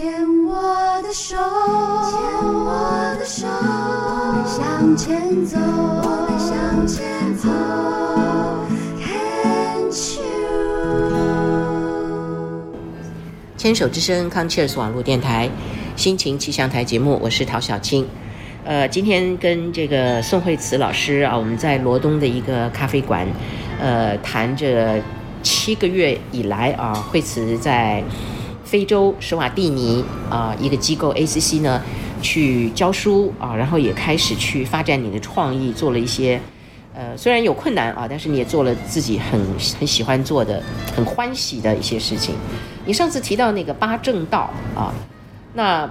牵我的手，牵我的手，我们向前走，我们向前走。牵手之声康 Cheers 网络电台心情气象台节目，我是陶小青。呃，今天跟这个宋慧慈老师啊，我们在罗东的一个咖啡馆，呃，谈着七个月以来啊，慧慈在非洲史瓦蒂尼啊一个机构 ACC 呢去教书啊，然后也开始去发展你的创意，做了一些呃虽然有困难啊，但是你也做了自己很很喜欢做的、很欢喜的一些事情。你上次提到那个八正道啊，那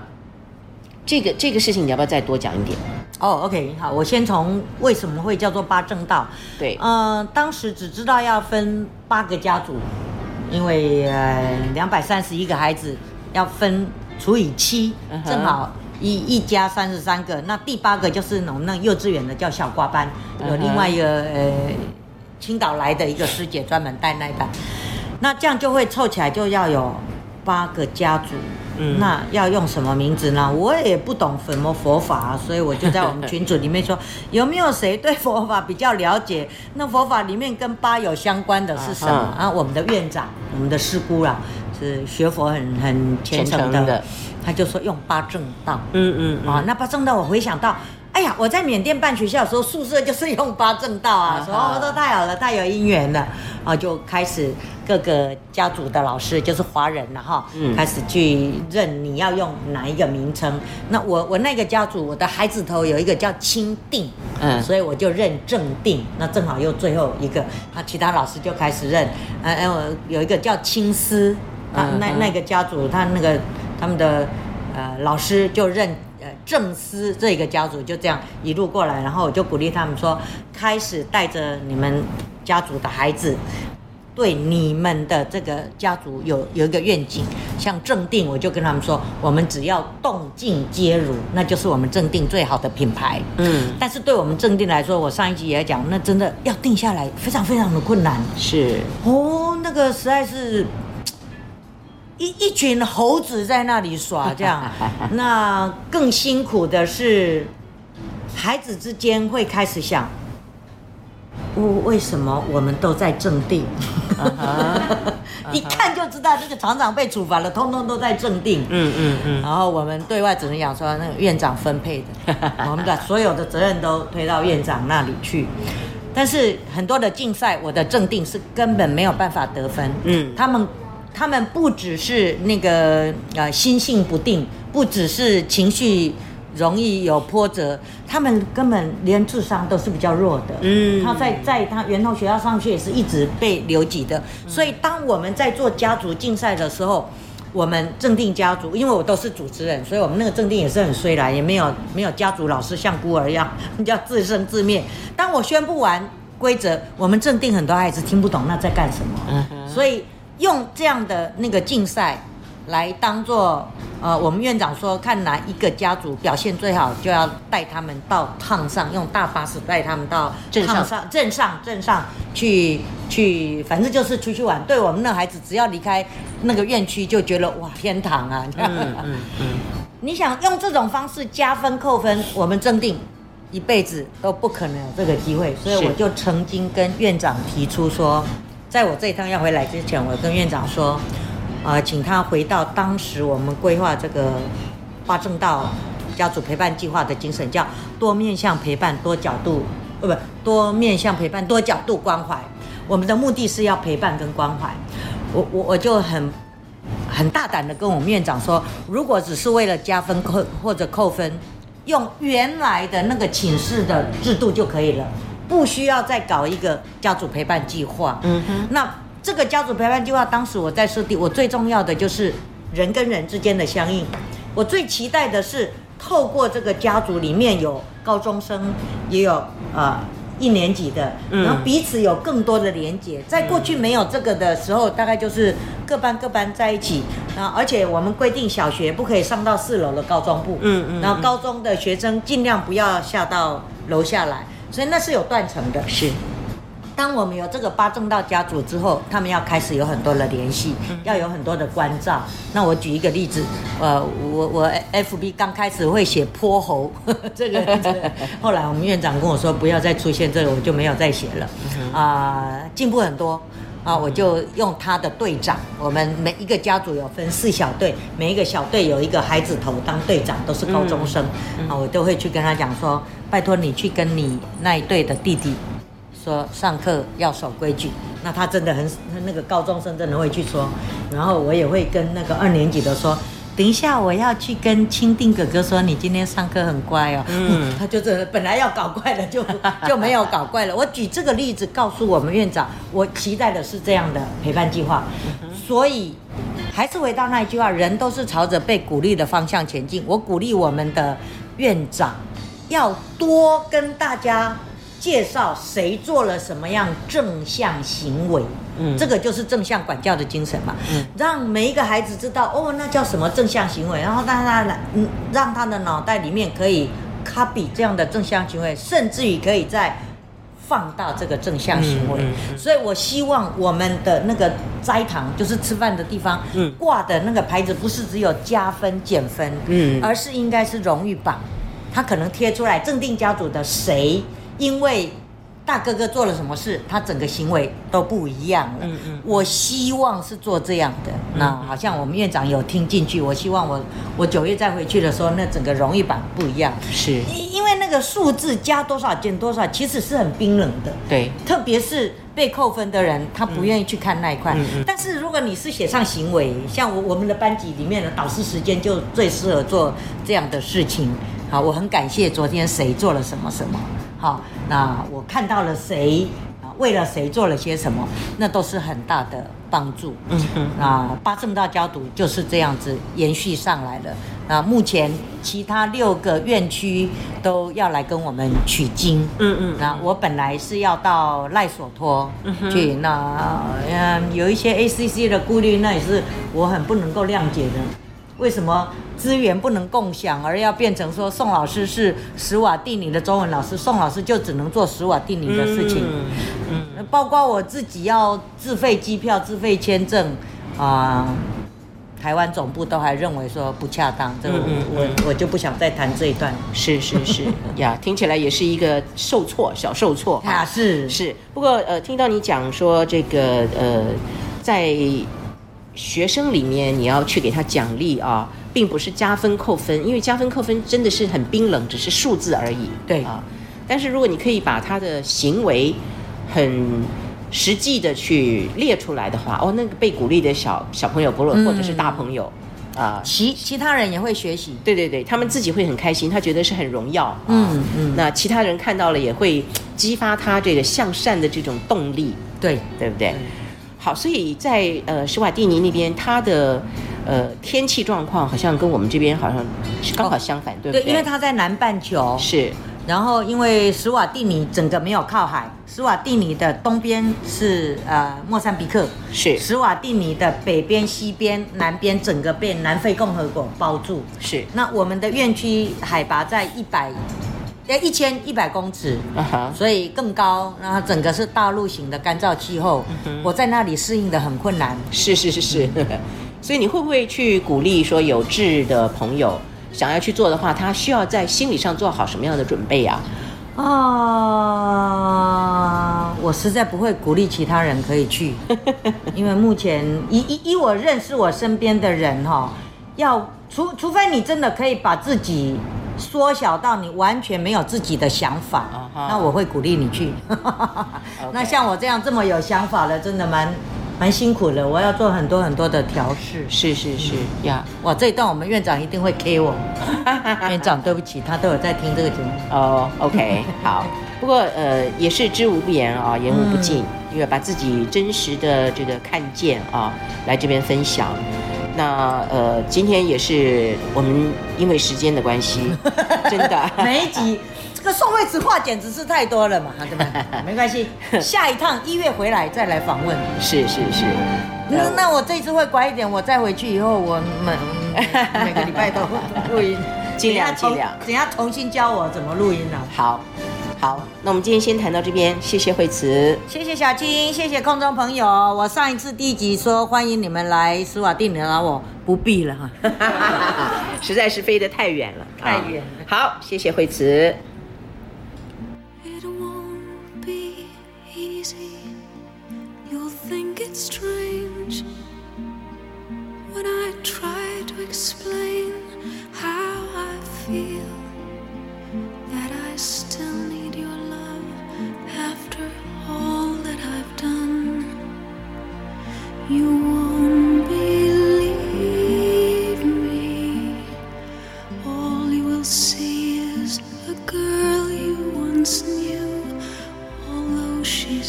这个这个事情你要不要再多讲一点？哦，OK，好，我先从为什么会叫做八正道。对，呃，当时只知道要分八个家族，因为呃两百三十一个孩子要分除以七嗯，正好一一家三十三个。那第八个就是我们那幼稚园的叫小瓜班，有另外一个呃青岛来的一个师姐专门带那一班。那这样就会凑起来就要有八个家族。嗯那要用什么名字呢？我也不懂什么佛法、所以我就在我们群组里面说，有没有谁对佛法比较了解？那佛法里面跟八有相关的是什么？啊啊，我们的院长，我们的师姑啦，是学佛很很虔诚的，的他就说用八正道。嗯嗯啊，那八正道我回想到，哎呀，我在缅甸办学校的时候，宿舍就是用八正道啊，说哦，都太好了，太有姻缘了，啊，就开始各个家族的老师，就是华人了哈，嗯开始去认你要用哪一个名称。那我我那个家族，我的孩子头有一个叫清定，嗯所以我就认正定，那正好又最后一个，那其他老师就开始认，呃呃，我有一个叫青丝，啊，那那个家族他那个他们的呃老师就认呃正思这个家族就这样一路过来，然后我就鼓励他们说，开始带着你们家族的孩子。对你们的这个家族有有一个愿景，像正定，我就跟他们说，我们只要动静皆如，那就是我们正定最好的品牌。嗯，但是对我们正定来说，我上一集也讲，那真的要定下来非常非常的困难是哦，那个实在是一一群猴子在那里耍这样。那更辛苦的是，孩子之间会开始想，为为什么我们都在正定？一看就知道这个厂长被处罚了，通通都在正定。嗯嗯嗯，然后我们对外只能讲说，那个院长分配的，我们把所有的责任都推到院长那里去。但是很多的竞赛，我的正定是根本没有办法得分。嗯他们他们不只是那个呃心性不定，不只是情绪容易有波折，他们根本连智商都是比较弱的。嗯他在在他源头学校上去也是一直被留级的，所以当我们在做家族竞赛的时候。我们正定家族，因为我都是主持人，所以我们那个正定也是很衰啦，也没有没有家族老师像孤儿一样 要自生自灭。当我宣布完规则，我们正定很多孩子听不懂那在干什么，所以用这样的那个竞赛来当做呃，我们院长说看哪一个家族表现最好，就要带他们到趟上，用大巴士带他们到镇上趟上镇上镇上去去，反正就是出去玩。对我们那孩子，只要离开那个院区，就觉得哇天堂啊！嗯嗯嗯，你想用这种方式加分扣分，我们正定一辈子都不可能有这个机会，所以我就曾经跟院长提出说，在我这一趟要回来之前，我跟院长说，呃，请他回到当时我们规划这个八正道家族陪伴计划的精神，叫多面向陪伴，多角度，呃，不，多面向陪伴，多角度关怀。我们的目的是要陪伴跟关怀。我我我就很很大胆的跟我们院长说，如果只是为了加分扣或者扣分，用原来的那个寝室的制度就可以了，不需要再搞一个家族陪伴计划。嗯哼，那这个家族陪伴计划，当时我在设定，我最重要的就是人跟人之间的相应。我最期待的是透过这个家族里面有高中生，也有呃一年级的，嗯然后彼此有更多的连接。在过去没有这个的时候，大概就是各班各班在一起，啊，而且我们规定小学不可以上到四楼的高中部，嗯嗯然后高中的学生尽量不要下到楼下来，所以那是有断层的。是，当我们有这个八正道家族之后，他们要开始有很多的联系，要有很多的关照。那我举一个例子，呃，我我 FB 刚开始会写泼猴 这个例子，后来我们院长跟我说不要再出现这个，我就没有再写了，啊、进步很多。啊，我就用他的队长，我们每一个家族有分四小队，每一个小队有一个孩子头当队长，都是高中生。啊，我都会去跟他讲说，拜托你去跟你那一队的弟弟说，上课要守规矩。那他真的很，那个高中生真的会去说，然后我也会跟那个二年级的说。等一下，我要去跟钦定哥哥说，你今天上课很乖哦。嗯，他就这本来要搞怪的，就就没有搞怪了。我举这个例子告诉我们院长，我期待的是这样的陪伴计划。所以还是回到那一句话，人都是朝着被鼓励的方向前进。我鼓励我们的院长要多跟大家介绍谁做了什么样正向行为。嗯这个就是正向管教的精神嘛。嗯让每一个孩子知道哦，那叫什么正向行为，然后让他嗯，让他的脑袋里面可以 copy 这样的正向行为，甚至于可以再放大这个正向行为。嗯嗯所以我希望我们的那个斋堂，就是吃饭的地方，嗯挂的那个牌子不是只有加分减分，嗯而是应该是荣誉榜，他可能贴出来正定家族的谁，因为。大哥哥做了什么事，他整个行为都不一样了。嗯嗯我希望是做这样的。那好像我们院长有听进去，我希望我我九月再回去的时候，那整个荣誉榜不一样。是，因因为那个数字加多少减多少，其实是很冰冷的。对，特别是被扣分的人，他不愿意去看那一块。嗯嗯但是如果你是写上行为，像我我们的班级里面的导师时间就最适合做这样的事情。好，我很感谢昨天谁做了什么什么。好，那我看到了谁啊，为了谁做了些什么，那都是很大的帮助。嗯哼，那八正道教读就是这样子延续上来了。那目前其他六个院区都要来跟我们取经。嗯嗯，那我本来是要到赖索托去，那嗯有一些 ACC 的顾虑，那也是我很不能够谅解的。为什么资源不能共享，而要变成说宋老师是史瓦蒂尼的中文老师，宋老师就只能做史瓦蒂尼的事情？嗯嗯包括我自己要自费机票、自费签证啊、台湾总部都还认为说不恰当，这个我、嗯嗯。嗯我我就不想再谈这一段。是是是。呀，听起来也是一个受挫，小受挫。啊，是。是，不过呃，听到你讲说这个呃，在学生里面你要去给他奖励啊，并不是加分扣分，因为加分扣分真的是很冰冷，只是数字而已。对啊，但是如果你可以把他的行为很实际的去列出来的话，哦，那个被鼓励的小小朋友，不论嗯或者是大朋友啊。其其他人也会学习。对对对，他们自己会很开心，他觉得是很荣耀。啊嗯嗯那其他人看到了也会激发他这个向善的这种动力，对，对不对？好，所以在呃史瓦蒂尼那边，它的呃天气状况好像跟我们这边好像是刚好相反，对不对，对？因为它在南半球，是然后因为史瓦蒂尼整个没有靠海，史瓦蒂尼的东边是呃莫桑比克，是史瓦蒂尼的北边、西边、南边整个被南非共和国包住。是，那我们的院区海拔在一百，呃一千一百公尺，所以更高。然后整个是大陆型的干燥气候，我在那里适应的很困难。是是是是。所以你会不会去鼓励说有志的朋友想要去做的话，他需要在心理上做好什么样的准备啊？啊，我实在不会鼓励其他人可以去，因为目前以以以我认识我身边的人哈、要除除非你真的可以把自己缩小到你完全没有自己的想法那我会鼓励你去。那像我这样这么有想法的，真的蛮蛮辛苦的，我要做很多很多的调试。是是是呀，哇，这一段我们院长一定会 K 我。院长，对不起，他都有在听这个节目。哦，OK，好。不过呃，也是知无不言啊，言无不尽，因为把自己真实的这个看见啊，来这边分享。那呃，今天也是我们因为时间的关系，真的每一集这个宋慧慈话简直是太多了嘛，对不对？没关系，下一趟一月回来再来访问。是是是。那那我这次会乖一点，我再回去以后，我每每个礼拜都录音，尽量尽量等下重新教我怎么录音啊。好，好，那我们今天先谈到这边，谢谢惠慈。谢谢小青，谢谢空中朋友。我上一次第一集说欢迎你们来斯瓦蒂尼，拉我不必了哈。实在是飞得太远了，太远了好，谢谢惠慈。It won't be easy. You'll think it's strange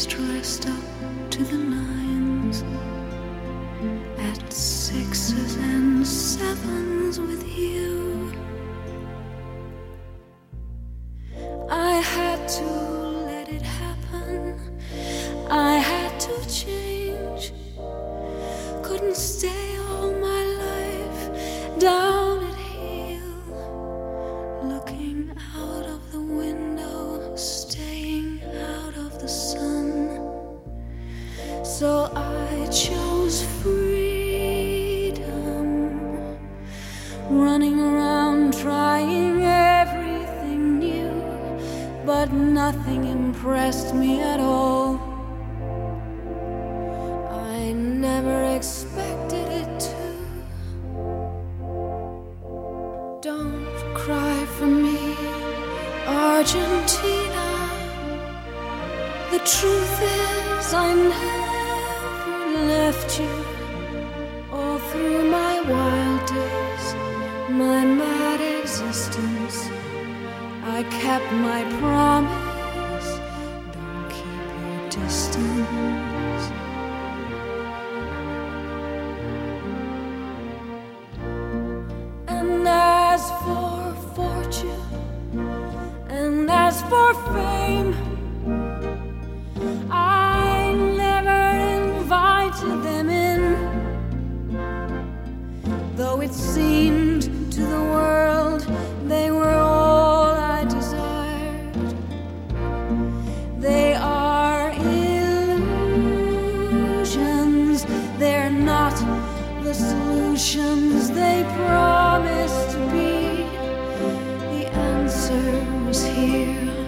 Dressed up to the So I chose freedom. Running around trying everything new, but nothing impressed me at all. I never expected it to. Don't cry for me, Argentina. The truth is, I never left you. All through my wild days, my mad existence, I kept my promise. Don't keep your distance. And as for fortune, and as for fame, seemed to the world they were all I desired, they are illusions. They're not the solutions they promised to be. The answer was here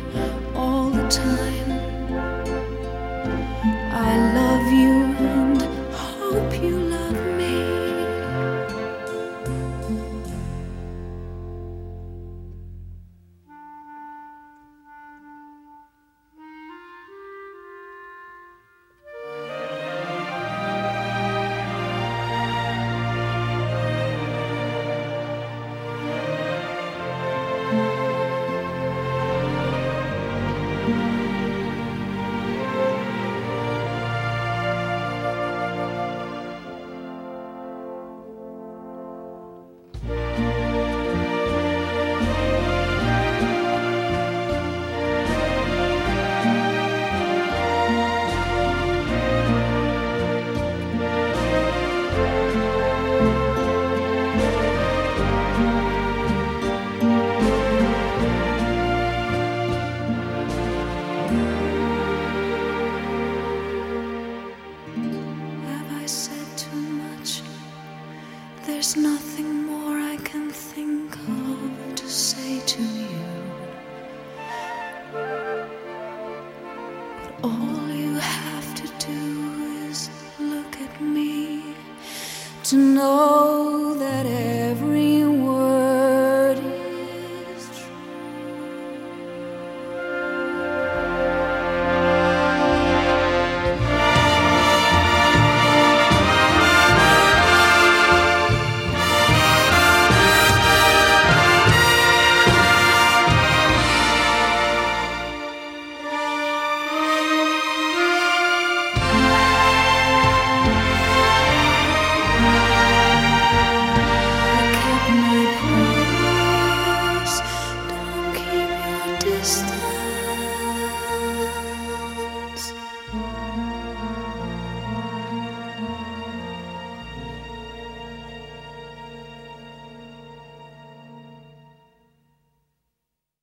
know